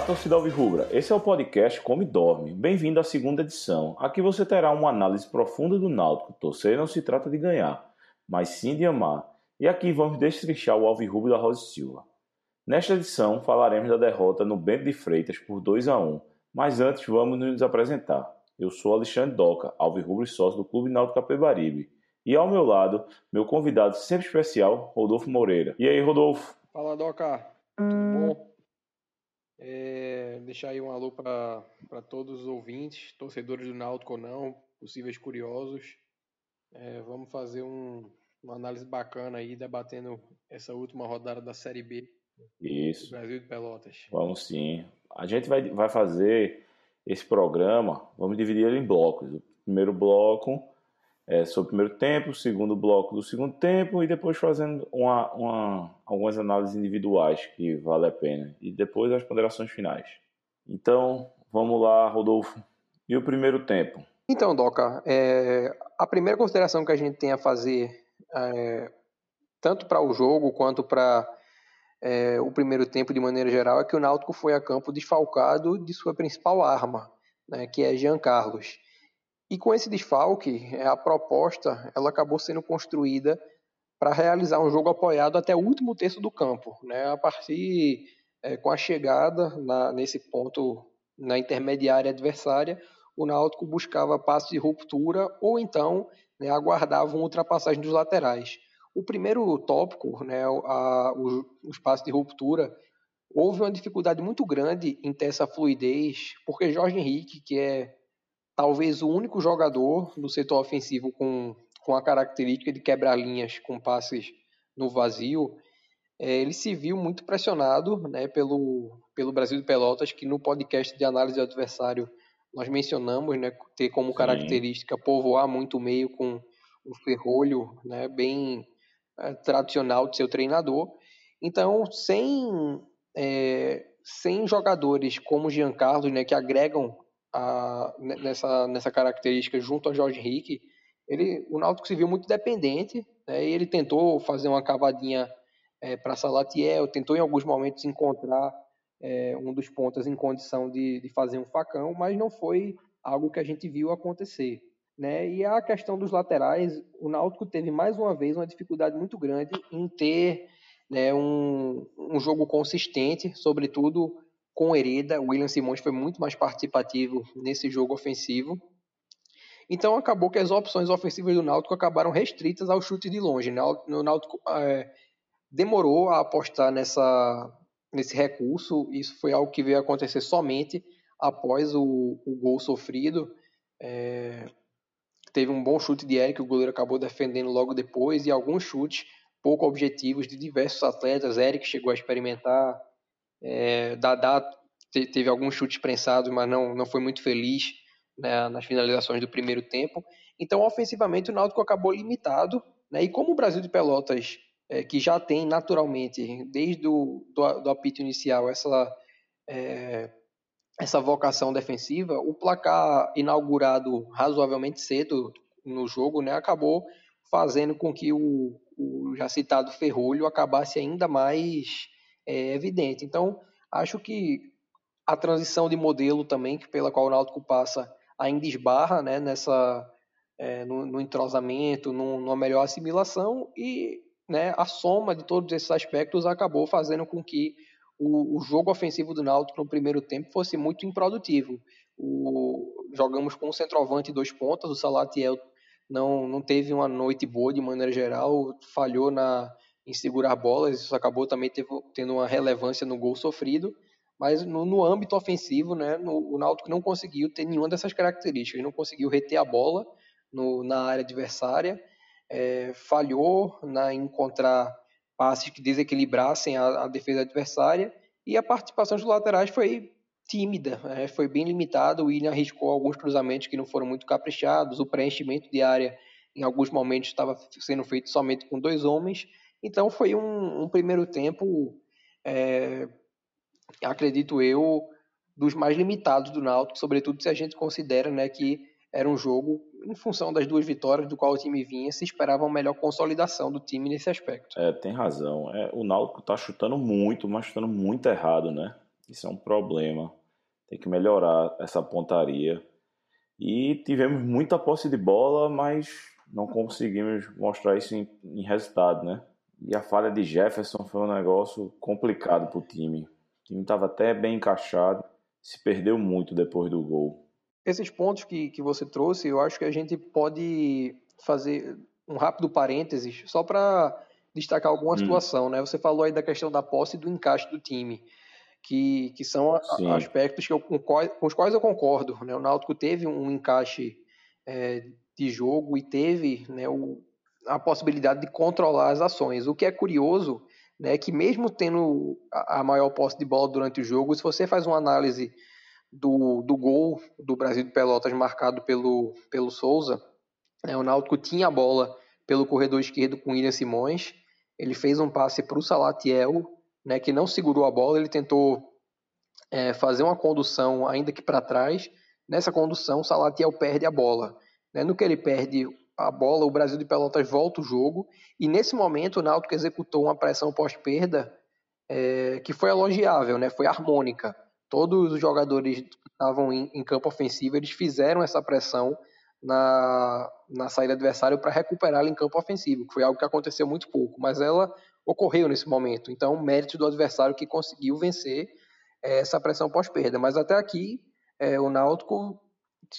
Olá, torcida Alvirrubra. Esse é o podcast Come Dorme. Bem-vindo à segunda edição. Aqui você terá uma análise profunda do Náutico. Torcer não se trata de ganhar, mas sim de amar. E aqui vamos destrinchar o Alvirrubro da Rosa Silva. Nesta edição falaremos da derrota no Bento de Freitas por 2 a 1, mas antes vamos nos apresentar. Eu sou Alexandre Doca, Alvirrubro e sócio do Clube Náutico Capebaribe. E ao meu lado, meu convidado sempre especial, Rodolfo Moreira. E aí, Rodolfo? Fala, Doca. Tudo bom? É, deixar aí um alô para todos os ouvintes, torcedores do Náutico ou não, possíveis curiosos. É, vamos fazer um, uma análise bacana aí, debatendo essa última rodada da Série B Isso. do Brasil de Pelotas. Vamos sim. A gente vai, vai fazer esse programa, vamos dividir ele em blocos. O primeiro bloco é sobre o primeiro tempo, o segundo bloco do segundo tempo e depois fazendo uma, uma, algumas análises individuais que vale a pena. E depois as ponderações finais. Então, vamos lá, Rodolfo. E o primeiro tempo? Então, Doca, é, a primeira consideração que a gente tem a fazer, é, tanto para o jogo quanto para é, o primeiro tempo de maneira geral, é que o Náutico foi a campo desfalcado de sua principal arma, né, que é Jean Carlos. E com esse desfalque, é, a proposta ela acabou sendo construída para realizar um jogo apoiado até o último terço do campo. Né? A partir é, com a chegada na, nesse ponto na intermediária adversária, o Náutico buscava passos de ruptura ou então né, aguardava uma ultrapassagem dos laterais. O primeiro tópico, né, a, o, os passos de ruptura, houve uma dificuldade muito grande em ter essa fluidez, porque Jorge Henrique, que é talvez o único jogador do setor ofensivo com, com a característica de quebrar linhas com passes no vazio, é, ele se viu muito pressionado né, pelo, pelo Brasil de Pelotas, que no podcast de análise do adversário nós mencionamos né, ter como característica Sim. povoar muito o meio com o ferrolho né, bem é, tradicional de seu treinador. Então, sem, é, sem jogadores como o Giancarlo, né, que agregam a, nessa, nessa característica junto a Jorge Henrique, ele, o Náutico se viu muito dependente, né, e ele tentou fazer uma cavadinha é, para Salatiel, tentou em alguns momentos encontrar é, um dos pontas em condição de, de fazer um facão, mas não foi algo que a gente viu acontecer. Né? E a questão dos laterais, o Náutico teve mais uma vez uma dificuldade muito grande em ter né, um, um jogo consistente, sobretudo com Hereda, o William Simões foi muito mais participativo nesse jogo ofensivo. Então acabou que as opções ofensivas do Náutico acabaram restritas ao chute de longe. Né? O Náutico é, demorou a apostar nessa, nesse recurso. Isso foi algo que veio acontecer somente após o, o gol sofrido. É, teve um bom chute de Eric, o goleiro acabou defendendo logo depois, e alguns chutes pouco objetivos de diversos atletas. Eric chegou a experimentar é, Dadá teve alguns chutes prensados, mas não, não foi muito feliz né, nas finalizações do primeiro tempo. Então, ofensivamente, o Náutico acabou limitado. Né, e como o Brasil de Pelotas, é, que já tem naturalmente, desde o do, do apito inicial, essa, é, essa vocação defensiva, o placar inaugurado razoavelmente cedo no jogo né, acabou fazendo com que o, o já citado Ferrolho acabasse ainda mais é evidente. Então, acho que a transição de modelo também, que pela qual o Náutico passa, ainda esbarra né, nessa, é, no, no, entrosamento, no, numa melhor assimilação e né, a soma de todos esses aspectos acabou fazendo com que o, o jogo ofensivo do Náutico no primeiro tempo fosse muito improdutivo. O, jogamos com um centroavante e dois pontas, o Salatiel não, não teve uma noite boa de maneira geral, falhou na, em segurar bolas, isso acabou também tendo uma relevância no gol sofrido, mas no, no âmbito ofensivo, né, no, o Náutico não conseguiu ter nenhuma dessas características, não conseguiu reter a bola no, na área adversária, é, falhou na encontrar passes que desequilibrassem a, a, defesa adversária e a participação dos laterais foi tímida, né, foi bem limitada. O William arriscou alguns cruzamentos que não foram muito caprichados, o preenchimento de área em alguns momentos estava sendo feito somente com dois homens então foi um, um primeiro tempo, é, acredito eu, dos mais limitados do Náutico, sobretudo se a gente considera né, que era um jogo, em função das duas vitórias do qual o time vinha, se esperava uma melhor consolidação do time nesse aspecto. É, tem razão. É, o Náutico está chutando muito, mas chutando muito errado, né? Isso é um problema. Tem que melhorar essa pontaria. E tivemos muita posse de bola, mas não conseguimos mostrar isso em, em resultado, né? E a falha de Jefferson foi um negócio complicado para o time. O time estava até bem encaixado, se perdeu muito depois do gol. Esses pontos que, que você trouxe, eu acho que a gente pode fazer um rápido parênteses só para destacar alguma hum. situação, né? Você falou aí da questão da posse e do encaixe do time, que, que são a, aspectos que eu, com, com, os quais eu concordo. Né? O Náutico teve um encaixe é, de jogo e teve né, o, a possibilidade de controlar as ações. O que é curioso né, é que mesmo tendo a, maior posse de bola durante o jogo, se você faz uma análise do, do gol do Brasil de Pelotas marcado pelo, pelo Souza, né, o Náutico tinha a bola pelo corredor esquerdo com William Simões, ele fez um passe para o Salatiel, né, que não segurou a bola, ele tentou é, fazer uma condução ainda que para trás. Nessa condução, o Salatiel perde a bola. Né? No que ele perde a bola, o Brasil de Pelotas volta o jogo, e nesse momento o Náutico executou uma pressão pós-perda é, que foi elogiável, né? foi harmônica. Todos os jogadores que estavam em, em campo ofensivo, eles fizeram essa pressão na, na saída adversária para recuperá-la em campo ofensivo, que foi algo que aconteceu muito pouco, mas ela ocorreu nesse momento. Então, mérito do adversário que conseguiu vencer é, essa pressão pós-perda. Mas até aqui, é, o Náutico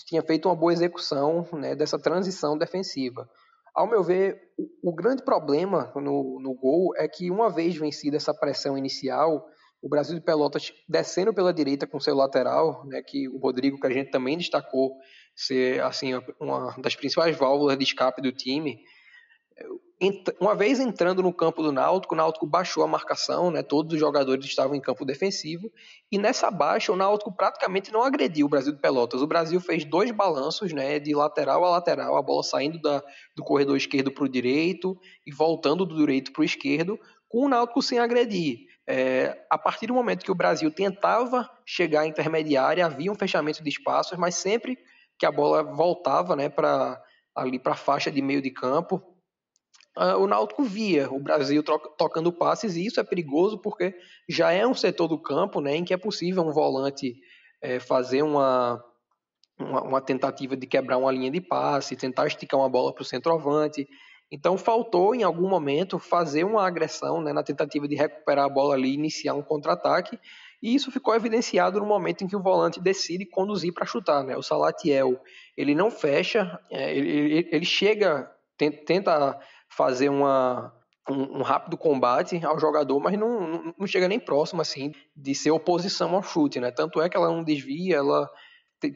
tinha feito uma boa execução né, dessa transição defensiva. Ao meu ver, o, o grande problema no, no gol é que, uma vez vencida essa pressão inicial, o Brasil de Pelotas descendo pela direita com seu lateral, né, que o Rodrigo, que a gente também destacou, ser assim uma das principais válvulas de escape do time. Uma vez entrando no campo do Náutico, o Náutico baixou a marcação, né? Todos os jogadores estavam em campo defensivo e nessa baixa o Náutico praticamente não agrediu o Brasil de Pelotas. O Brasil fez dois balanços, né? De lateral a lateral, a bola saindo da, do corredor esquerdo para o direito e voltando do direito para o esquerdo, com o Náutico sem agredir. É, a partir do momento que o Brasil tentava chegar à intermediária, havia um fechamento de espaços, mas sempre que a bola voltava né, para ali para a faixa de meio de campo, uh, o Náutico via o Brasil tocando passes e isso é perigoso porque já é um setor do campo né, em que é possível um volante é, fazer uma, uma, uma, tentativa de quebrar uma linha de passe, tentar esticar uma bola para o centroavante. Então faltou em algum momento fazer uma agressão né, na tentativa de recuperar a bola ali, iniciar um contra-ataque e isso ficou evidenciado no momento em que o volante decide conduzir para chutar. Né? O Salatiel ele não fecha, é, ele, ele chega, tenta fazer uma, um, um, rápido combate ao jogador, mas não, não chega nem próximo assim de ser oposição ao chute. Né? Tanto é que ela não desvia, ela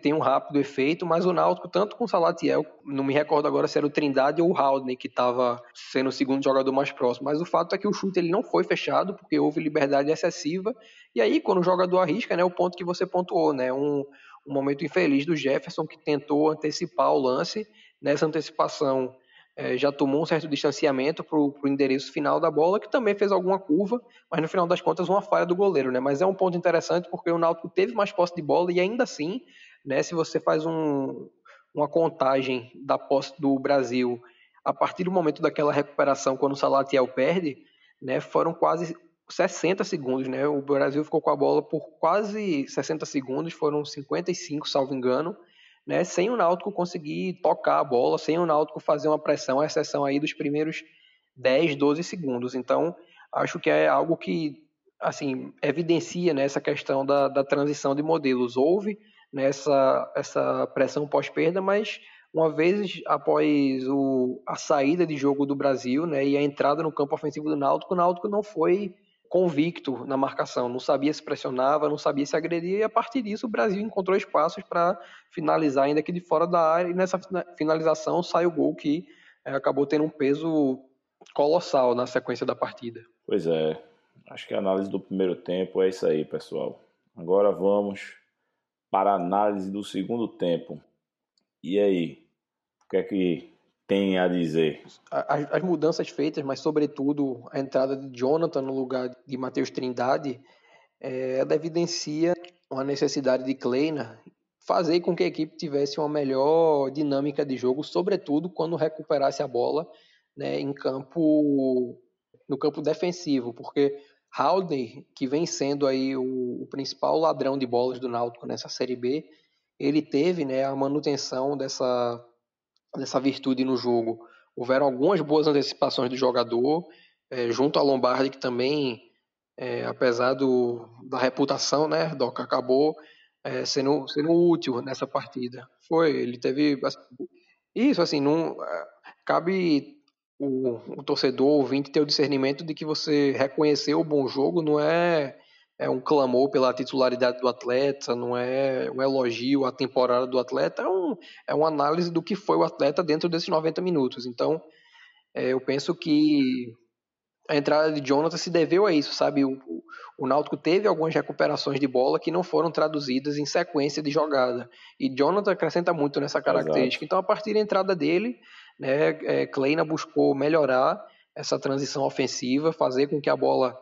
tem um rápido efeito, mas o Náutico, tanto com o Salatiel, não me recordo agora se era o Trindade ou o Haldane que estava sendo o segundo jogador mais próximo, mas o fato é que o chute ele não foi fechado, porque houve liberdade excessiva, e aí quando o jogador arrisca, né, o ponto que você pontuou, né, um, um momento infeliz do Jefferson que tentou antecipar o lance, nessa antecipação é, já tomou um certo distanciamento para o endereço final da bola, que também fez alguma curva, mas no final das contas uma falha do goleiro, né? Mas é um ponto interessante porque o Náutico teve mais posse de bola e ainda assim né? Se você faz um, uma contagem da posse do Brasil a partir do momento daquela recuperação, quando o Salatiel perde, né, foram quase 60 segundos. Né? O Brasil ficou com a bola por quase 60 segundos, foram 55, salvo engano, né, sem o Náutico conseguir tocar a bola, sem o Náutico fazer uma pressão, a exceção aí dos primeiros 10, 12 segundos. Então, acho que é algo que assim evidencia né, essa questão da, da transição de modelos. Houve nessa essa pressão pós-perda, mas uma vez após o, a saída de jogo do Brasil né, e a entrada no campo ofensivo do Náutico, o Náutico não foi convicto na marcação, não sabia se pressionava, não sabia se agredia, e a partir disso o Brasil encontrou espaços para finalizar ainda aqui de fora da área, e nessa finalização sai o gol que é, acabou tendo um peso colossal na sequência da partida. Pois é, acho que a análise do primeiro tempo é isso aí, pessoal. Agora vamos para análise do segundo tempo. E aí, o que é que tem a dizer? As, as mudanças feitas, mas sobretudo a entrada de Jonathan no lugar de Matheus Trindade, é, ela evidencia uma necessidade de Kleina fazer com que a equipe tivesse uma melhor dinâmica de jogo, sobretudo quando recuperasse a bola né, em campo no campo defensivo, porque Haldner, que vem sendo aí o, o, principal ladrão de bolas do Náutico nessa Série B, ele teve né, a manutenção dessa, dessa virtude no jogo. Houveram algumas boas antecipações do jogador, é, junto a Lombardi, que também, é, apesar do, da reputação, né, Doca, acabou é, sendo, sendo útil nessa partida. Foi, ele teve. Isso, assim, não, é, cabe o, o torcedor ouvinte ter o discernimento de que você reconhecer o bom jogo não é, é um clamor pela titularidade do atleta, não é um elogio à temporada do atleta, é, um, é uma análise do que foi o atleta dentro desses 90 minutos. Então, é, eu penso que a entrada de Jonathan se deveu a isso, sabe? O, o Náutico teve algumas recuperações de bola que não foram traduzidas em sequência de jogada. E Jonathan acrescenta muito nessa característica. Exato. Então, a partir da entrada dele, né, é, Kleina buscou melhorar essa transição ofensiva, fazer com que a bola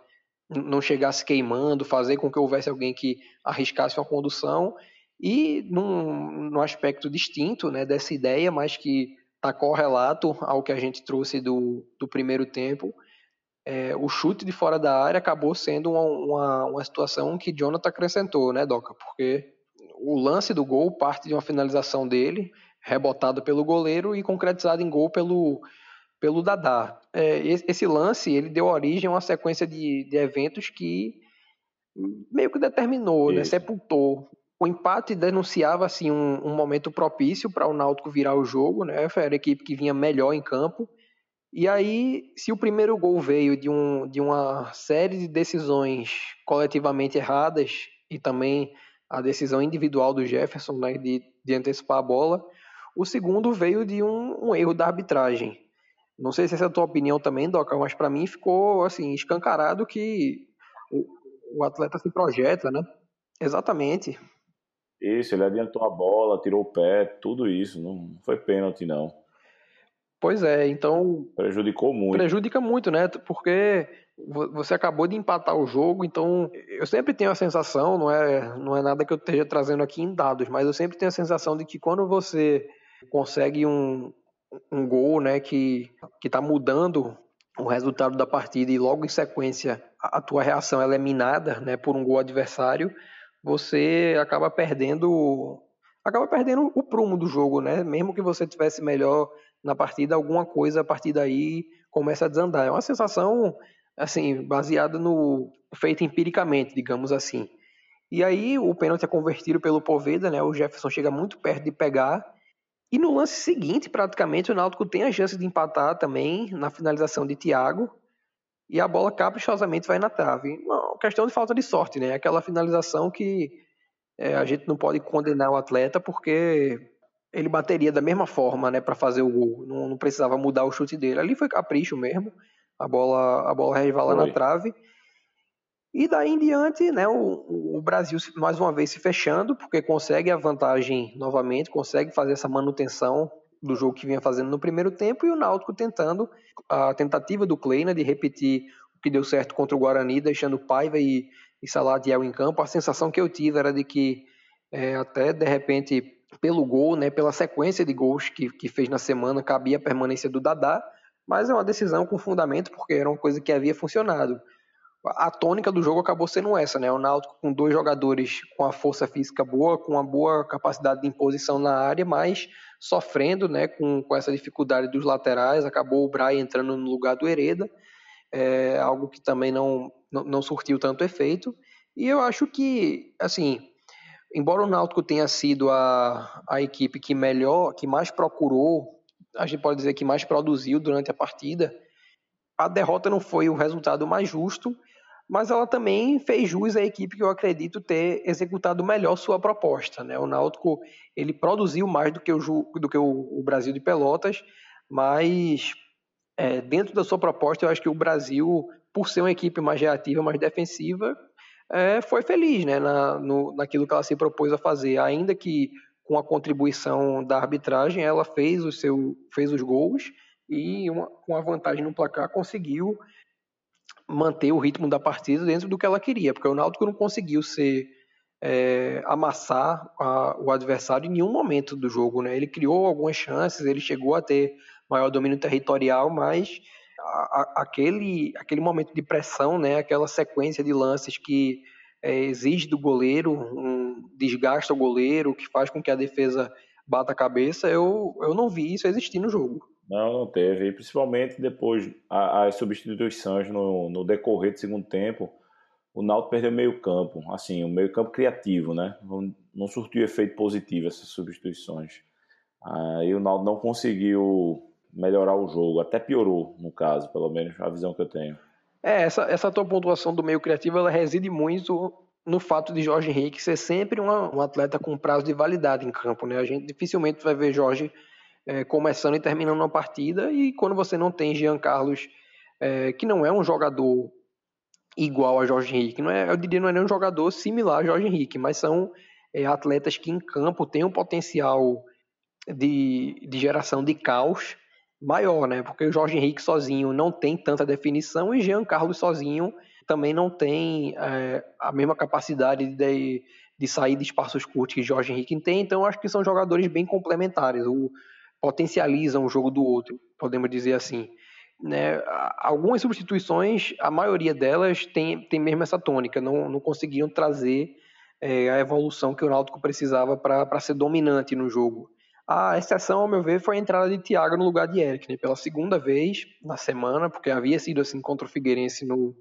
não chegasse queimando, fazer com que houvesse alguém que arriscasse uma condução. E num, num aspecto distinto né, dessa ideia, mas que está correlato ao que a gente trouxe do, do primeiro tempo, é, o chute de fora da área acabou sendo uma, uma, uma, situação que Jonathan acrescentou, né, Doca? Porque o lance do gol parte de uma finalização dele, rebotado pelo goleiro e concretizado em gol pelo, pelo Dadá. É, esse lance ele deu origem a uma sequência de, de eventos que meio que determinou, né, sepultou. O empate denunciava assim um, um momento propício para o Náutico virar o jogo, né? Era a equipe que vinha melhor em campo e aí, se o primeiro gol veio de, um, de uma série de decisões coletivamente erradas e também a decisão individual do Jefferson né, de, de antecipar a bola, o segundo veio de um, um erro da arbitragem. Não sei se essa é a tua opinião também, Doca, mas para mim ficou assim escancarado que o, o atleta se projeta, né? Exatamente. Isso, ele adiantou a bola, tirou o pé, tudo isso. Não foi pênalti, não. Pois é, então. Prejudicou muito. Prejudica muito, né? Porque você acabou de empatar o jogo, então eu sempre tenho a sensação, não é, não é nada que eu esteja trazendo aqui em dados, mas eu sempre tenho a sensação de que quando você consegue um, um gol, né, que está mudando o resultado da partida e logo em sequência a, tua reação é minada, né, por um gol adversário, você acaba perdendo acaba perdendo o prumo do jogo, né? Mesmo que você tivesse melhor na partida, alguma coisa a partir daí começa a desandar. É uma sensação, assim, baseada no feita empiricamente, digamos assim. E aí o pênalti é convertido pelo Poveda, né? O Jefferson chega muito perto de pegar. E no lance seguinte, praticamente, o Náutico tem a chance de empatar também na finalização de Thiago. E a bola caprichosamente vai na trave. Uma questão de falta de sorte, né? Aquela finalização que é, a gente não pode condenar o atleta porque ele bateria da mesma forma, né, para fazer o gol. Não, não, precisava mudar o chute dele. Ali foi capricho mesmo. A bola, a bola resvala na trave. E daí em diante, né, o, o, Brasil mais uma vez se fechando, porque consegue a vantagem novamente, consegue fazer essa manutenção do jogo que vinha fazendo no primeiro tempo, e o Náutico tentando a tentativa do Kleina de repetir o que deu certo contra o Guarani, deixando Paiva e, e Salatiel em campo. A sensação que eu tive era de que é, até de repente pelo gol, né, pela sequência de gols que, que fez na semana, cabia a permanência do Dadá, mas é uma decisão com fundamento, porque era uma coisa que havia funcionado. A tônica do jogo acabou sendo essa, né? O Náutico com dois jogadores com a força física boa, com uma boa capacidade de imposição na área, mas sofrendo, né, com, com essa dificuldade dos laterais. Acabou o Brian entrando no lugar do Hereda, é, algo que também não, não, não surtiu tanto efeito. E eu acho que, assim, embora o Náutico tenha sido a, a equipe que melhor, que mais procurou, a gente pode dizer que mais produziu durante a partida, a derrota não foi o resultado mais justo, mas ela também fez jus à equipe que eu acredito ter executado melhor sua proposta. Né? O Náutico ele produziu mais do que o, do que o, Brasil de Pelotas, mas é, dentro da sua proposta eu acho que o Brasil, por ser uma equipe mais reativa, mais defensiva, é, foi feliz né, na, no, naquilo que ela se propôs a fazer, ainda que com a contribuição da arbitragem, ela fez, o seu, fez os gols e uma, com a vantagem no placar conseguiu manter o ritmo da partida dentro do que ela queria, porque o Náutico não conseguiu ser é, amassar a, o adversário em nenhum momento do jogo, né? Ele criou algumas chances, ele chegou a ter maior domínio territorial, mas a, aquele, aquele momento de pressão, né, aquela sequência de lances que é, exige do goleiro, um, desgasta o goleiro, que faz com que a defesa bata a cabeça, eu, eu não vi isso existir no jogo. Não, não teve. E principalmente depois as substituições no, no decorrer do segundo tempo, o Náutico perdeu meio campo, assim, o meio campo criativo, né? Não surtiu efeito positivo essas substituições. Aí o Náutico não conseguiu melhorar o jogo, até piorou, no caso, pelo menos a visão que eu tenho. É, essa, essa tua pontuação do meio criativo, ela reside muito no fato de Jorge Henrique ser sempre uma, um atleta com prazo de validade em campo, né? A gente dificilmente vai ver Jorge é, começando e terminando uma partida, e quando você não tem Jean Carlos, é, que não é um jogador igual a Jorge Henrique, não é, eu diria não é nem um jogador similar a Jorge Henrique, mas são é, atletas que em campo têm um potencial de, de geração de caos maior, né? Porque o Jorge Henrique sozinho não tem tanta definição e Jean Carlos sozinho também não tem é, a mesma capacidade de, de sair de espaços curtos que Jorge Henrique tem, então acho que são jogadores bem complementares, o, potencializam o jogo do outro, podemos dizer assim. Né? Algumas substituições, a maioria delas tem, tem mesmo essa tônica, não, não conseguiam trazer é, a evolução que o Náutico precisava para ser dominante no jogo. A exceção, ao meu ver, foi a entrada de Thiago no lugar de Eric, né? pela segunda vez na semana, porque havia sido assim contra o Figueirense no,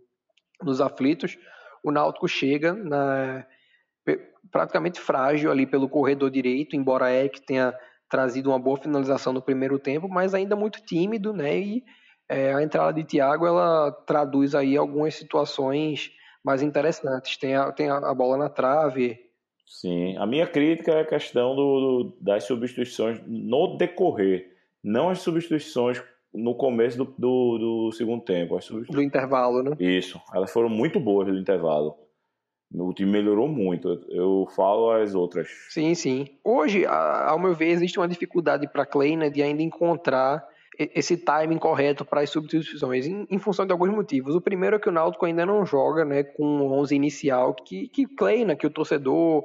nos aflitos. O Náutico chega na, praticamente frágil ali pelo corredor direito, embora Eric tenha trazido uma boa finalização no primeiro tempo, mas ainda muito tímido, né? E é, a entrada de Thiago ela traduz aí algumas situações mais interessantes. Tem a, tem a bola na trave, Sim, a minha crítica é a questão do, do, das substituições no decorrer, não as substituições no começo do, do, do segundo tempo. As Do intervalo, né? Isso, elas foram muito boas no intervalo. O time melhorou muito. Eu falo as outras. Sim, sim. Hoje, ao meu ver, existe uma dificuldade para a Kleina de ainda encontrar esse timing correto para as substituições, em, em, função de alguns motivos. O primeiro é que o Náutico ainda não joga né, com o 11 inicial que, que Kleina, que o torcedor,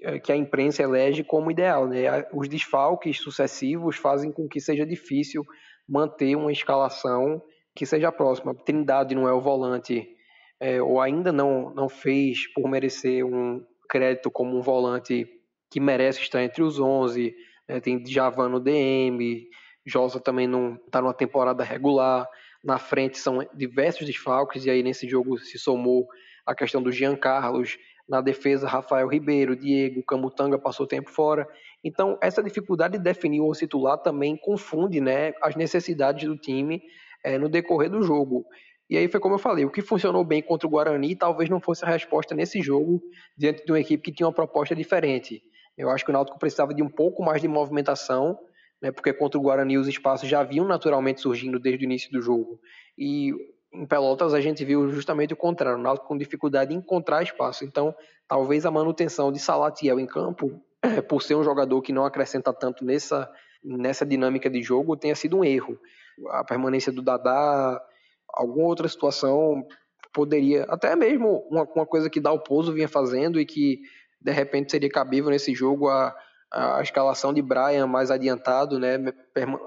eh, que a imprensa elege como ideal. Né? Os desfalques sucessivos fazem com que seja difícil manter uma escalação que seja próxima. Trindade não é o volante, é, ou ainda não, não fez por merecer um crédito como um volante que merece estar entre os 11. Né? Tem Javan no DM, Josa também não está numa temporada regular. Na frente são diversos desfalques, e aí nesse jogo se somou a questão do Jean Carlos. Na defesa, Rafael Ribeiro, Diego, Camutanga passou tempo fora. Então, essa dificuldade de definir o titular também confunde né, as necessidades do time é, no decorrer do jogo. E aí foi como eu falei, o que funcionou bem contra o Guarani talvez não fosse a resposta nesse jogo diante de uma equipe que tinha uma proposta diferente. Eu acho que o Náutico precisava de um pouco mais de movimentação né, porque contra o Guarani os espaços já vinham naturalmente surgindo desde o início do jogo. E em Pelotas a gente viu justamente o contrário, o Náutico com dificuldade em encontrar espaço. Então, talvez a manutenção de Salatiel em campo, por ser um jogador que não acrescenta tanto nessa, nessa dinâmica de jogo, tenha sido um erro. A permanência do Dadá, alguma outra situação poderia, até mesmo uma, uma coisa que Dalpozo vinha fazendo e que de repente seria cabível nesse jogo a a escalação de Brian mais adiantado, né?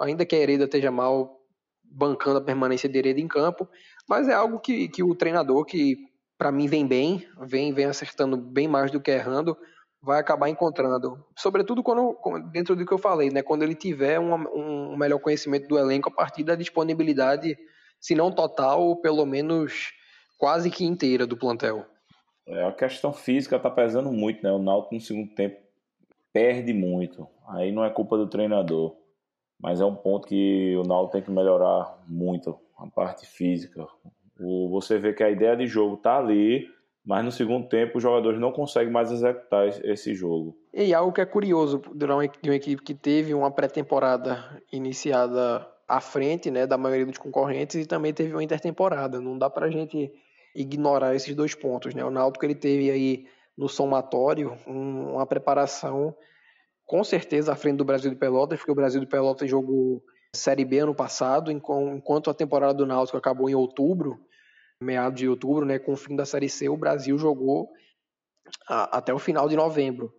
Ainda que a Hereda esteja mal bancando a permanência de Hereda em campo, mas é algo que, que o treinador, que para mim vem bem, vem, vem acertando bem mais do que errando, vai acabar encontrando. Sobretudo quando, dentro do que eu falei, né? Quando ele tiver um, um melhor conhecimento do elenco a partir da disponibilidade, se não total, pelo menos quase que inteira do plantel. É, a questão física tá pesando muito, né? O Náutico no segundo tempo perde muito. Aí não é culpa do treinador, mas é um ponto que o Náutico tem que melhorar muito, a parte física. O, você vê que a ideia de jogo tá ali, mas no segundo tempo os jogadores não conseguem mais executar esse jogo. E algo que é curioso de uma equipe que teve uma pré-temporada iniciada à frente, né, da maioria dos concorrentes e também teve uma intertemporada. Não dá pra gente ignorar esses dois pontos, né? O Náutico ele teve aí no somatório um, uma preparação com certeza à frente do Brasil de Pelotas, porque o Brasil de Pelotas jogou Série B ano passado, enquanto a temporada do Náutico acabou em outubro, meados de outubro, né, com o fim da Série C, o Brasil jogou a, até o final de novembro.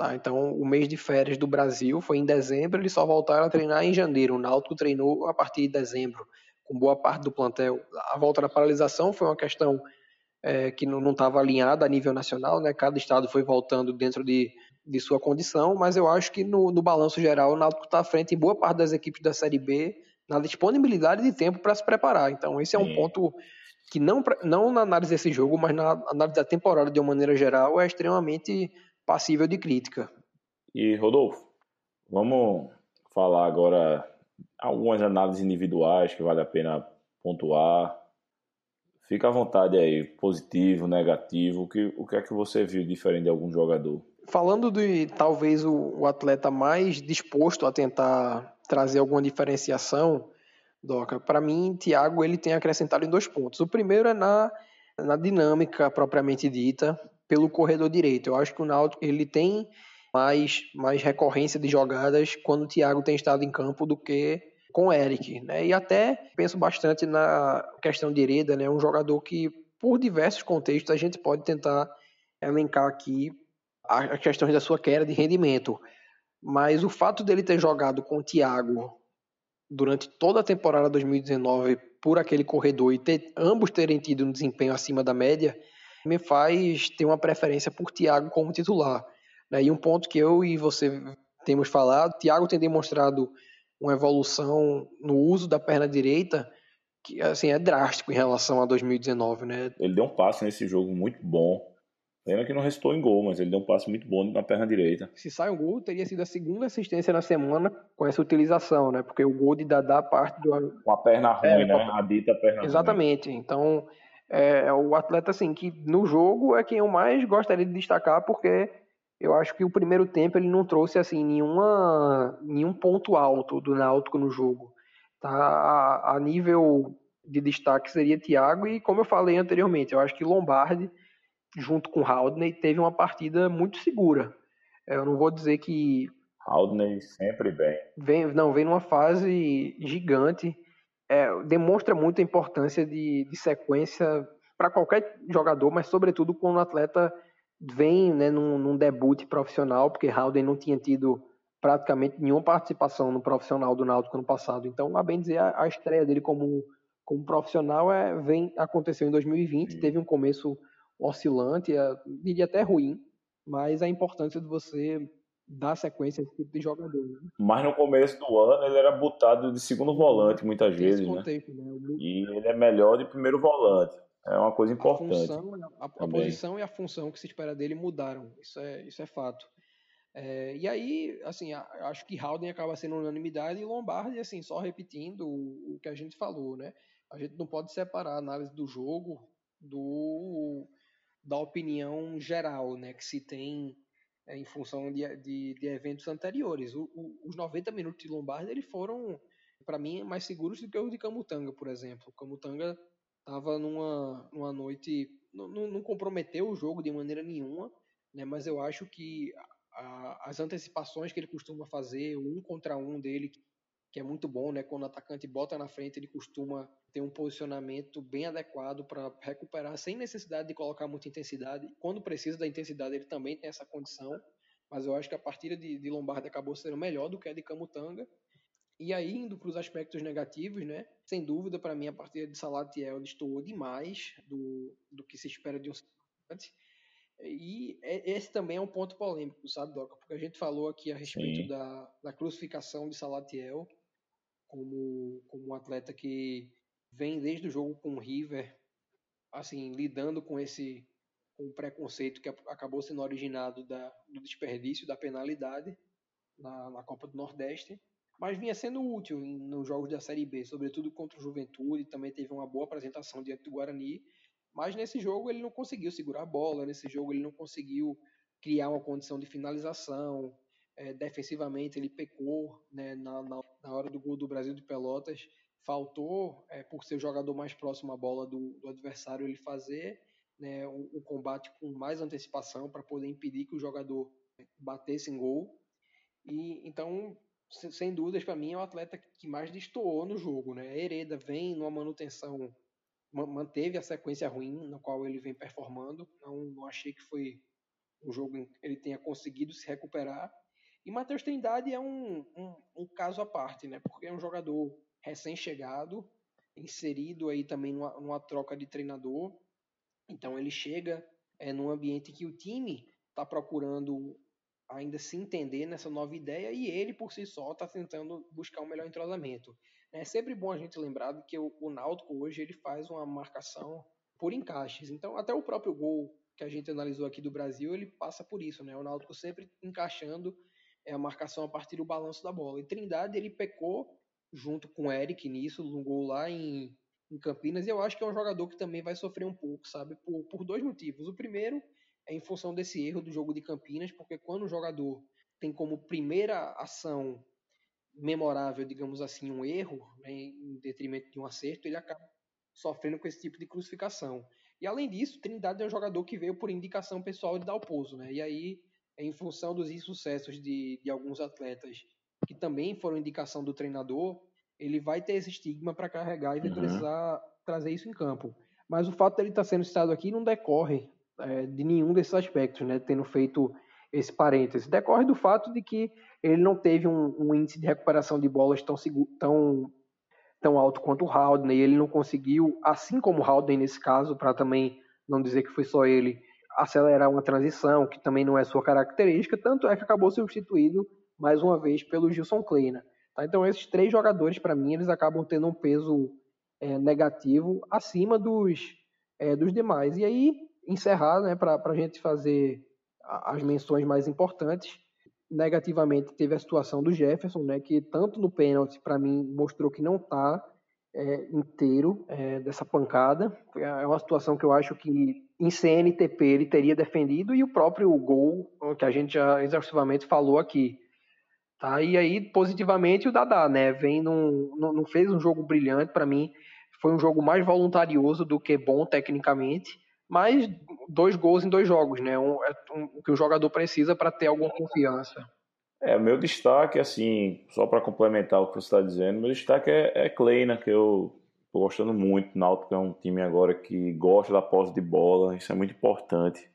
Tá? Então, o mês de férias do Brasil foi em dezembro, eles só voltaram a treinar em janeiro. O Náutico treinou a partir de dezembro, com boa parte do plantel. A volta da paralisação foi uma questão é, que não estava alinhada a nível nacional, né? Cada estado foi voltando dentro de, de sua condição, mas eu acho que no, no balanço geral o Náutico está à frente em boa parte das equipes da Série B na disponibilidade de tempo para se preparar. Então esse é um Sim. ponto que não, não na análise desse jogo, mas na análise da temporada de uma maneira geral é extremamente passível de crítica. E Rodolfo, vamos falar agora algumas análises individuais que vale a pena pontuar. Fica à vontade aí, positivo, negativo, o que, o que é que você viu diferente de algum jogador? Falando de talvez o, o atleta mais disposto a tentar trazer alguma diferenciação, Doca, para mim, Thiago ele tem acrescentado em dois pontos. O primeiro é na, na dinâmica propriamente dita pelo corredor direito. Eu acho que o Náutico ele tem mais, mais recorrência de jogadas quando o Thiago tem estado em campo do que com o Eric, né? E até penso bastante na questão de Hereda, né? Um jogador que, por diversos contextos, a gente pode tentar elencar aqui as questões da sua queda de rendimento. Mas o fato dele ter jogado com o Thiago durante toda a temporada 2019 por aquele corredor e ter, ambos terem tido um desempenho acima da média, me faz ter uma preferência por Thiago como titular. Né? E um ponto que eu e você temos falado, Thiago tem demonstrado uma evolução no uso da perna direita que assim é drástico em relação a 2019, né? Ele deu um passe nesse jogo muito bom. Pena que não restou em gol, mas ele deu um passe muito bom na perna direita. Se sai um gol, teria sido a segunda assistência na semana com essa utilização, né? Porque o gol de Dadá parte do. Com a perna ruim, é, né? A... a dita perna Exatamente. Ruim. Então, é, é o atleta, assim, que no jogo é quem eu mais gostaria de destacar, porque eu acho que o primeiro tempo ele não trouxe assim nenhuma, nenhum ponto alto do Náutico no jogo. Tá? A, a nível de destaque seria Thiago e como eu falei anteriormente, eu acho que Lombardi junto com Haldney teve uma partida muito segura. Eu não vou dizer que Haldney sempre bem. Vem, não, vem numa fase gigante. É, demonstra muito a importância de, de sequência para qualquer jogador, mas sobretudo quando o atleta vem né, num, num debut profissional, porque Howden não tinha tido praticamente nenhuma participação no profissional do Náutico ano passado. Então, a bem dizer, a, a estreia dele como, como profissional é, vem aconteceu em 2020, Sim. teve um começo oscilante, é, diria até ruim, mas a importância de você dar sequência a esse tipo de jogador. Né? Mas no começo do ano ele era botado de segundo volante muitas Tem vezes, né? contexto, né? né? E ele é melhor de primeiro volante. É uma coisa importante. A, função, a, a posição e a função que se espera dele mudaram. Isso é, isso é fato. É, e aí, assim, acho que Howden acaba sendo unanimidade e Lombardi, assim, só repetindo o, o, que a gente falou, né? A gente não pode separar a análise do jogo do da opinião geral, né, que se tem é, em função de, de, de eventos anteriores. O, o, os 90 minutos de Lombardi, eles foram, para mim, mais seguros do que os de Camutanga, por exemplo. Camutanga estava numa, numa noite. Não, não, comprometeu o jogo de maneira nenhuma, né? mas eu acho que a, as antecipações que ele costuma fazer, o um contra um dele, que é muito bom, né? Quando o atacante bota na frente, ele costuma ter um posicionamento bem adequado para recuperar sem necessidade de colocar muita intensidade. Quando precisa da intensidade, ele também tem essa condição. Mas eu acho que a partida de, de Lombardi acabou sendo melhor do que a de Camutanga. E aí, indo para os aspectos negativos, né? Sem dúvida, para mim, a partida de Salatiel destoou demais do, do que se espera de um centroavante. E é, esse também é um ponto polêmico, sabe, Doca? Porque a gente falou aqui a respeito da, da crucificação de Salatiel como, como um atleta que vem desde o jogo com o River, assim, lidando com esse com o preconceito que acabou sendo originado da, do desperdício da penalidade na, na Copa do Nordeste mas vinha sendo útil nos jogos da Série B, sobretudo contra o Juventude, também teve uma boa apresentação diante do Guarani, mas nesse jogo ele não conseguiu segurar a bola, nesse jogo ele não conseguiu criar uma condição de finalização, é, defensivamente ele pecou né, na, na, na, hora do gol do Brasil de Pelotas, faltou, é, por ser o jogador mais próximo à bola do, do adversário, ele fazer né, o, o combate com mais antecipação para poder impedir que o jogador batesse em gol, e então sem dúvidas, para mim, é o atleta que mais destoou no jogo. Né? Hereda vem numa manutenção, manteve a sequência ruim na qual ele vem performando. Não, não achei que foi um jogo em que ele tenha conseguido se recuperar. E Matheus Trindade é um, um, um, caso à parte, né? porque é um jogador recém-chegado, inserido aí também numa, numa troca de treinador. Então ele chega é, num ambiente que o time está procurando ainda se entender nessa nova ideia e ele por si só está tentando buscar um melhor entrosamento. É sempre bom a gente lembrar que o, o Náutico hoje ele faz uma marcação por encaixes. Então até o próprio gol que a gente analisou aqui do Brasil ele passa por isso, né? O Náutico sempre encaixando é, a marcação a partir do balanço da bola. E Trindade ele pecou junto com Eric nisso, no gol lá em, em Campinas, e eu acho que é um jogador que também vai sofrer um pouco, sabe? Por, por dois motivos. O primeiro é em função desse erro do jogo de Campinas, porque quando o jogador tem como primeira ação memorável, digamos assim, um erro, né, em detrimento de um acerto, ele acaba sofrendo com esse tipo de crucificação. E além disso, Trindade é um jogador que veio por indicação pessoal de Dalpozo, né? E aí, em função dos insucessos de, de alguns atletas que também foram indicação do treinador, ele vai ter esse estigma para carregar e vai uhum. precisar trazer isso em campo. Mas o fato dele estar tá sendo citado aqui não decorre é, de nenhum desses aspectos, né? Tendo feito esse parêntese. Decorre do fato de que ele não teve um, um índice de recuperação de bolas tão, tão, tão alto quanto o Haldane, ele não conseguiu, assim como o Haldane nesse caso, para também não dizer que foi só ele, acelerar uma transição, que também não é sua característica, tanto é que acabou substituído mais uma vez pelo Gilson Kleina. Tá? Então esses três jogadores, para mim, eles acabam tendo um peso é, negativo acima dos, é, dos demais. E aí, encerrar, né, para a gente fazer as menções mais importantes, negativamente teve a situação do Jefferson, né, que tanto no pênalti, para mim, mostrou que não está é, inteiro é, dessa pancada. É uma situação que eu acho que em CNTP ele teria defendido e o próprio gol, que a gente já exaustivamente falou aqui. Tá? E aí, positivamente, o Dadá, né? Vem num, não fez um jogo brilhante para mim. Foi um jogo mais voluntarioso do que bom tecnicamente, mas dois gols em dois jogos, né? Um, é um, o que o jogador precisa para ter alguma confiança. É, meu destaque, assim, só para complementar o que você está dizendo, meu destaque é, é Kleina, que eu tô gostando muito. Náutico é um time agora que gosta da posse de bola, isso é muito importante.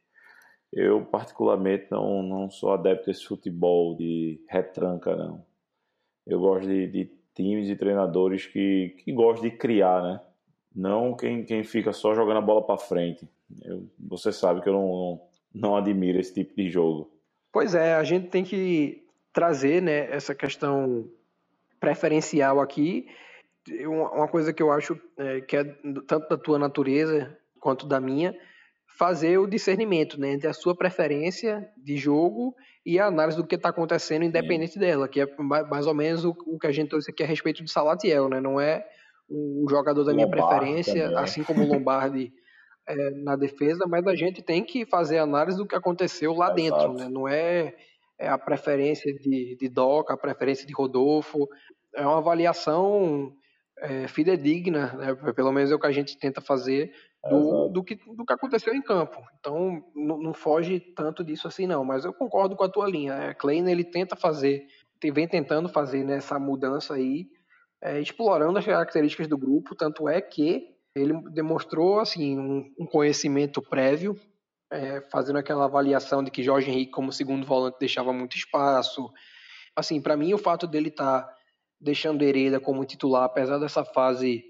Eu, particularmente, não, não sou adepto desse futebol de retranca, não. Eu gosto de, de times e treinadores que, que gostam de criar, né? Não quem, quem fica só jogando a bola para frente. Eu, você sabe que eu não, não, não admiro esse tipo de jogo. Pois é, a gente tem que trazer né, essa questão preferencial aqui. Uma coisa que eu acho é, que é tanto da tua natureza quanto da minha, fazer o discernimento né, entre a sua preferência de jogo e a análise do que está acontecendo independente dela, que é mais ou menos o, o, que a gente trouxe aqui a respeito de Salatiel, né? Não é o jogador da minha preferência, também. assim como o Lombardi é, na defesa, mas a gente tem que fazer análise do que aconteceu lá dentro, né? Não é, é, a preferência de, de Doca, a preferência de Rodolfo, é uma avaliação é, fidedigna, né? pelo menos é o que a gente tenta fazer do, do, que, do que aconteceu em campo. Então, não, não, foge tanto disso assim, não. Mas eu concordo com a tua linha. É, Klein, ele tenta fazer, vem tentando fazer nessa né, mudança aí, é, explorando as características do grupo. Tanto é que ele demonstrou assim um, um conhecimento prévio, é, fazendo aquela avaliação de que Jorge Henrique, como segundo volante, deixava muito espaço. Assim, para mim, o fato dele estar tá deixando Hereda como titular, apesar dessa fase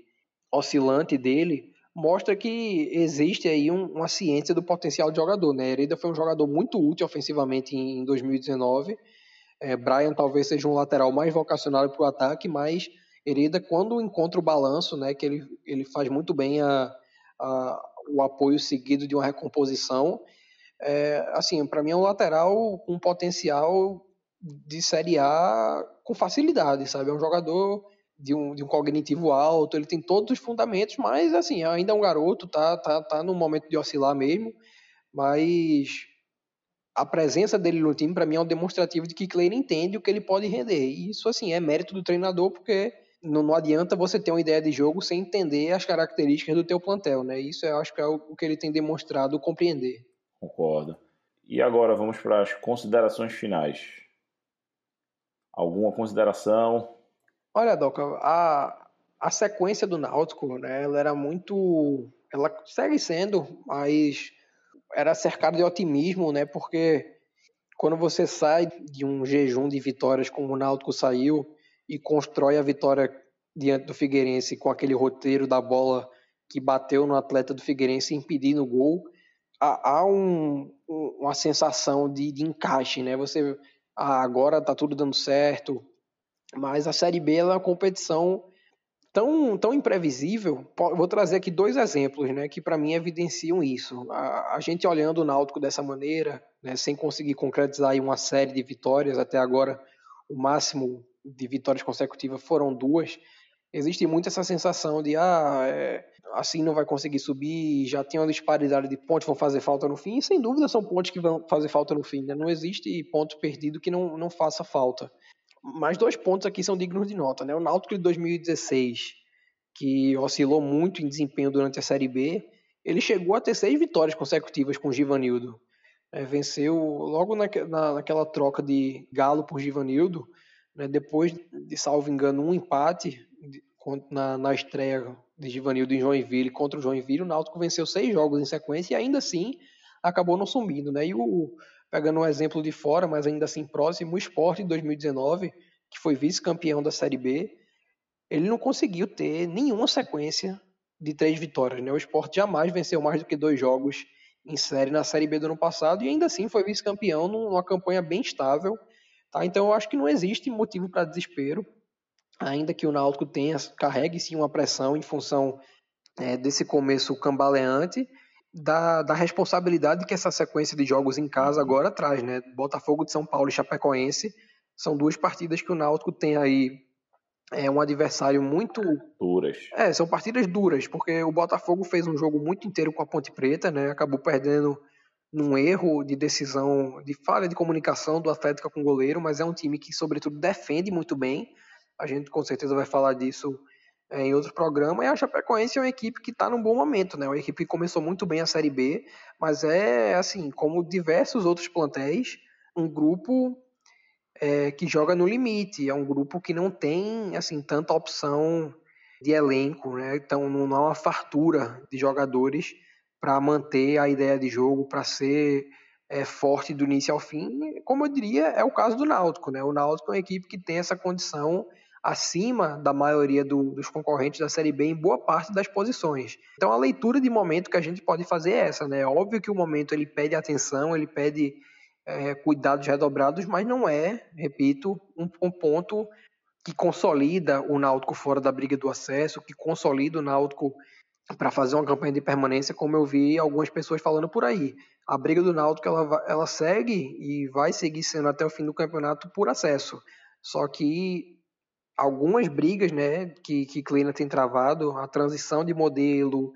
oscilante dele, mostra que existe aí um, uma ciência do potencial de jogador. Né? Hereda foi um jogador muito útil ofensivamente em 2019. É, Brian talvez seja um lateral mais vocacionado para o ataque, mas Hereda, quando encontra o balanço, né, que ele, ele faz muito bem a, a o apoio seguido de uma recomposição, é, assim, para mim é um lateral com potencial de Série A com facilidade, sabe? É um jogador de um, de um cognitivo alto, ele tem todos os fundamentos, mas assim, ainda é um garoto, tá, tá, tá no momento de oscilar mesmo, mas a presença dele no time para mim é um demonstrativo de que Klein entende o que ele pode render. E isso assim é mérito do treinador porque não, não, adianta você ter uma ideia de jogo sem entender as características do teu plantel, né? Isso eu acho que é o, o que ele tem demonstrado compreender. Concordo. E agora vamos para as considerações finais. Alguma consideração? Olha, Doca, a, a sequência do Náutico, né, ela era muito. Ela segue sendo, mas era cercada de otimismo, né? Porque quando você sai de um jejum de vitórias como o Náutico saiu e constrói a vitória diante do Figueirense com aquele roteiro da bola que bateu no atleta do Figueirense impedindo o gol, há, há um, um, uma sensação de, de, encaixe, né? Você ah, agora tá tudo dando certo, mas a Série B é uma competição tão, tão imprevisível. Vou trazer aqui dois exemplos, né, que para mim evidenciam isso. A, a, gente olhando o Náutico dessa maneira, né, sem conseguir concretizar uma série de vitórias até agora, o máximo de vitórias consecutivas foram duas. Existe muito essa sensação de ah, é, assim não vai conseguir subir, já tem uma disparidade de pontos vão fazer falta no fim, e sem dúvida são pontos que vão fazer falta no fim. Né? Não existe ponto perdido que não, não faça falta. Mas dois pontos aqui são dignos de nota. Né? O Náutico de 2016, que oscilou muito em desempenho durante a Série B, ele chegou a ter seis vitórias consecutivas com o Givanildo. É, venceu logo na, na, naquela troca de Galo por Givanildo, né, depois de, salvo engano, um empate na, na estreia de Givanildo em Joinville contra o Joinville, o Náutico venceu seis jogos em sequência e ainda assim acabou não sumindo. Né? E o, pegando um exemplo de fora, mas ainda assim próximo, o Sport em 2019, que foi vice-campeão da Série B, ele não conseguiu ter nenhuma sequência de três vitórias. Né? O Sport jamais venceu mais do que dois jogos em série na Série B do ano passado e ainda assim foi vice-campeão numa campanha bem estável. Tá? Então eu acho que não existe motivo para desespero, ainda que o Náutico tenha, carregue sim uma pressão em função é, desse começo cambaleante da, da responsabilidade que essa sequência de jogos em casa agora traz, né? Botafogo de São Paulo e Chapecoense são duas partidas que o Náutico tem aí é um adversário muito duras. É, são partidas duras, porque o Botafogo fez um jogo muito inteiro com a Ponte Preta, né? Acabou perdendo num erro de decisão, de falha de comunicação do Atlético com o goleiro, mas é um time que sobretudo defende muito bem. A gente com certeza vai falar disso é, em outro programa, e a Chapecoense é uma equipe que está num bom momento, né? Uma equipe que começou muito bem a Série B, mas é, assim, como diversos outros plantéis, um grupo é, que joga no limite, é um grupo que não tem, assim, tanta opção de elenco, né? Então não há uma fartura de jogadores para manter a ideia de jogo, para ser é, forte do início ao fim, como eu diria, é o caso do Náutico, né? O Náutico é uma equipe que tem essa condição acima da maioria do, dos concorrentes da Série B em boa parte das posições. Então a leitura de momento que a gente pode fazer é essa, né? É óbvio que o momento ele pede atenção, ele pede é, cuidados redobrados, mas não é, repito, um, um ponto que consolida o Náutico fora da briga do acesso, que consolida o Náutico para fazer uma campanha de permanência, como eu vi algumas pessoas falando por aí. A briga do Náutico ela, ela segue e vai seguir sendo até o fim do campeonato por acesso. Só que algumas brigas né, que, que Kleina tem travado, a transição de modelo,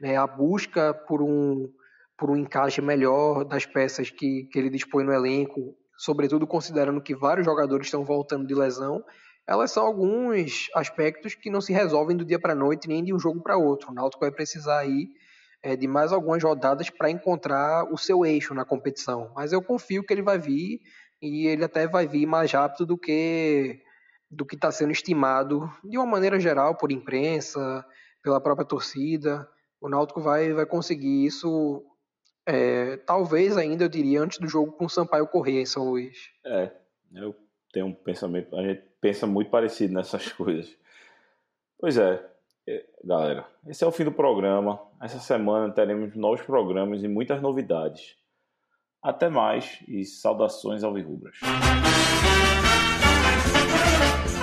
né, a busca por um, por um encaixe melhor das peças que, que ele dispõe no elenco, sobretudo considerando que vários jogadores estão voltando de lesão, elas são alguns aspectos que não se resolvem do dia para a noite nem de um jogo para outro. O Náutico vai precisar aí é, de mais algumas rodadas para encontrar o seu eixo na competição. Mas eu confio que ele vai vir e ele até vai vir mais rápido do que do que está sendo estimado de uma maneira geral por imprensa, pela própria torcida. O Náutico vai, vai conseguir isso, é, talvez ainda, eu diria, antes do jogo com o Sampaio Corrêa em São Luís. É, eu tenho um pensamento, a gente pensa muito parecido nessas coisas. Pois é, galera, esse é o fim do programa. Essa semana teremos novos programas e muitas novidades. Até mais e saudações ao Virrubras. Thank you.